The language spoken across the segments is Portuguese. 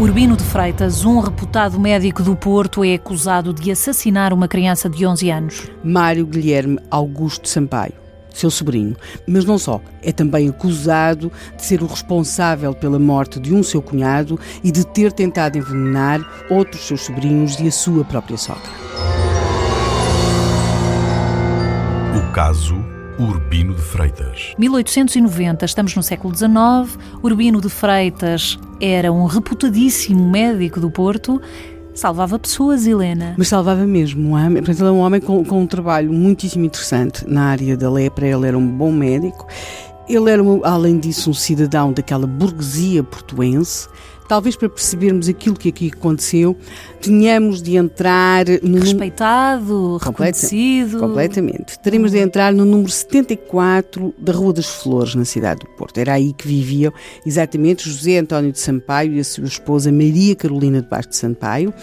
Urbino de Freitas, um reputado médico do Porto, é acusado de assassinar uma criança de 11 anos. Mário Guilherme Augusto Sampaio, seu sobrinho. Mas não só, é também acusado de ser o responsável pela morte de um seu cunhado e de ter tentado envenenar outros seus sobrinhos e a sua própria sogra. O caso Urbino de Freitas. 1890, estamos no século XIX. Urbino de Freitas era um reputadíssimo médico do Porto. Salvava pessoas, Helena. Mas salvava mesmo. Portanto, ele é um homem com, com um trabalho muitíssimo interessante na área da lepra. Ele era um bom médico. Ele era, além disso, um cidadão daquela burguesia portuense talvez para percebermos aquilo que aqui aconteceu, tenhamos de entrar no respeitado, reconhecido. Completamente. Teremos de entrar no número 74 da Rua das Flores, na cidade do Porto. Era aí que viviam exatamente José António de Sampaio e a sua esposa Maria Carolina de Bastos de Sampaio.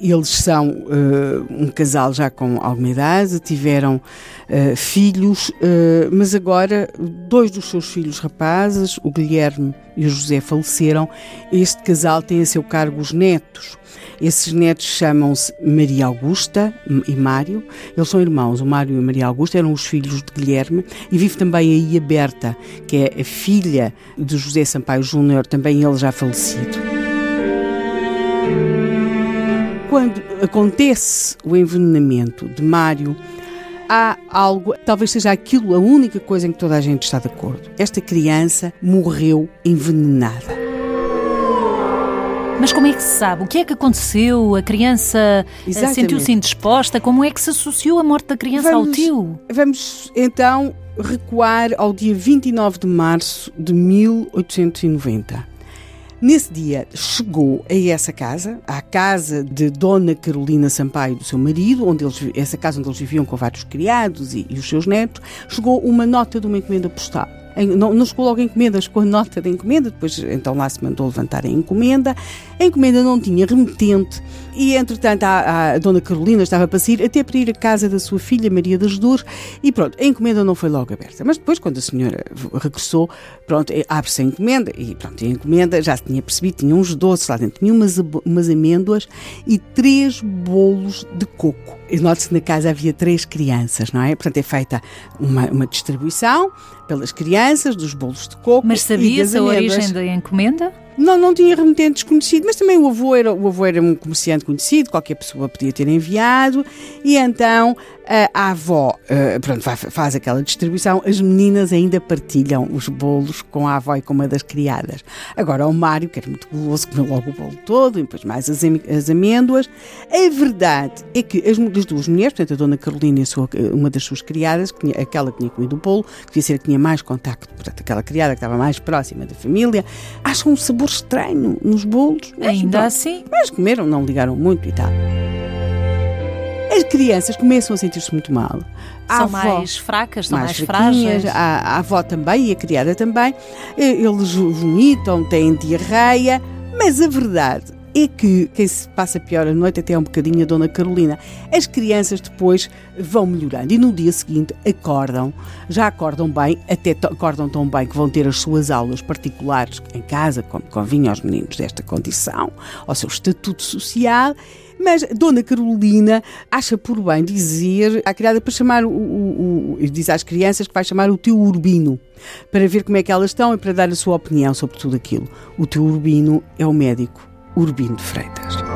Eles são uh, um casal já com alguma idade, tiveram uh, filhos, uh, mas agora dois dos seus filhos rapazes, o Guilherme e o José, faleceram. Este casal tem a seu cargo os netos. Esses netos chamam-se Maria Augusta e Mário. Eles são irmãos. O Mário e a Maria Augusta eram os filhos de Guilherme. E vive também aí a Berta, que é a filha de José Sampaio Júnior, também ele já falecido quando acontece o envenenamento de Mário, há algo, talvez seja aquilo a única coisa em que toda a gente está de acordo. Esta criança morreu envenenada. Mas como é que se sabe? O que é que aconteceu? A criança eh, sentiu-se indisposta? Como é que se associou a morte da criança vamos, ao tio? Vamos então recuar ao dia 29 de março de 1890. Nesse dia chegou a essa casa, à casa de Dona Carolina Sampaio, do seu marido, onde eles, essa casa onde eles viviam com vários criados e, e os seus netos, chegou uma nota de uma encomenda postal. Não, não chegou logo a encomenda, chegou a nota da encomenda, depois então lá se mandou levantar a encomenda. A encomenda não tinha remetente e, entretanto, a, a dona Carolina estava para sair até para ir à casa da sua filha, Maria das Dores, e pronto, a encomenda não foi logo aberta. Mas depois, quando a senhora regressou, pronto, eh, abre-se a encomenda e pronto, a encomenda já se tinha percebido, tinha uns doces lá dentro, tinha umas, umas amêndoas e três bolos de coco. Note-se que na casa havia três crianças, não é? Portanto, é feita uma, uma distribuição pelas crianças dos bolos de coco. Mas sabia-se a origem da encomenda? Não, não tinha remetente desconhecido, mas também o avô, era, o avô era um comerciante conhecido, qualquer pessoa podia ter enviado, e então a avó pronto, faz aquela distribuição, as meninas ainda partilham os bolos com a avó e com uma das criadas. Agora o Mário, que era muito guloso, comeu logo o bolo todo, e depois mais as, as amêndoas. A verdade é que as, as, duas mulheres, portanto a dona Carolina e sua, uma das suas criadas, que tinha, aquela que tinha comido o bolo, que devia ser a que tinha mais contacto, portanto aquela criada que estava mais próxima da família, acham um sabor estranho nos bolos. Mas, ainda assim? Mas comeram, não ligaram muito e tal. As crianças começam a sentir-se muito mal. São avó, mais fracas, são mais, mais frágeis. A, a avó também e a criada também. Eles vomitam, têm diarreia, mas a verdade é que quem se passa pior a noite até é um bocadinho a Dona Carolina. As crianças depois vão melhorando e no dia seguinte acordam, já acordam bem, até acordam tão bem que vão ter as suas aulas particulares em casa, como convinha aos meninos desta condição, ao seu estatuto social mas Dona Carolina acha por bem dizer à criada para chamar o, o, o, diz às crianças que vai chamar o teu Urbino para ver como é que elas estão e para dar a sua opinião sobre tudo aquilo. O teu Urbino é o médico Urbino Freitas.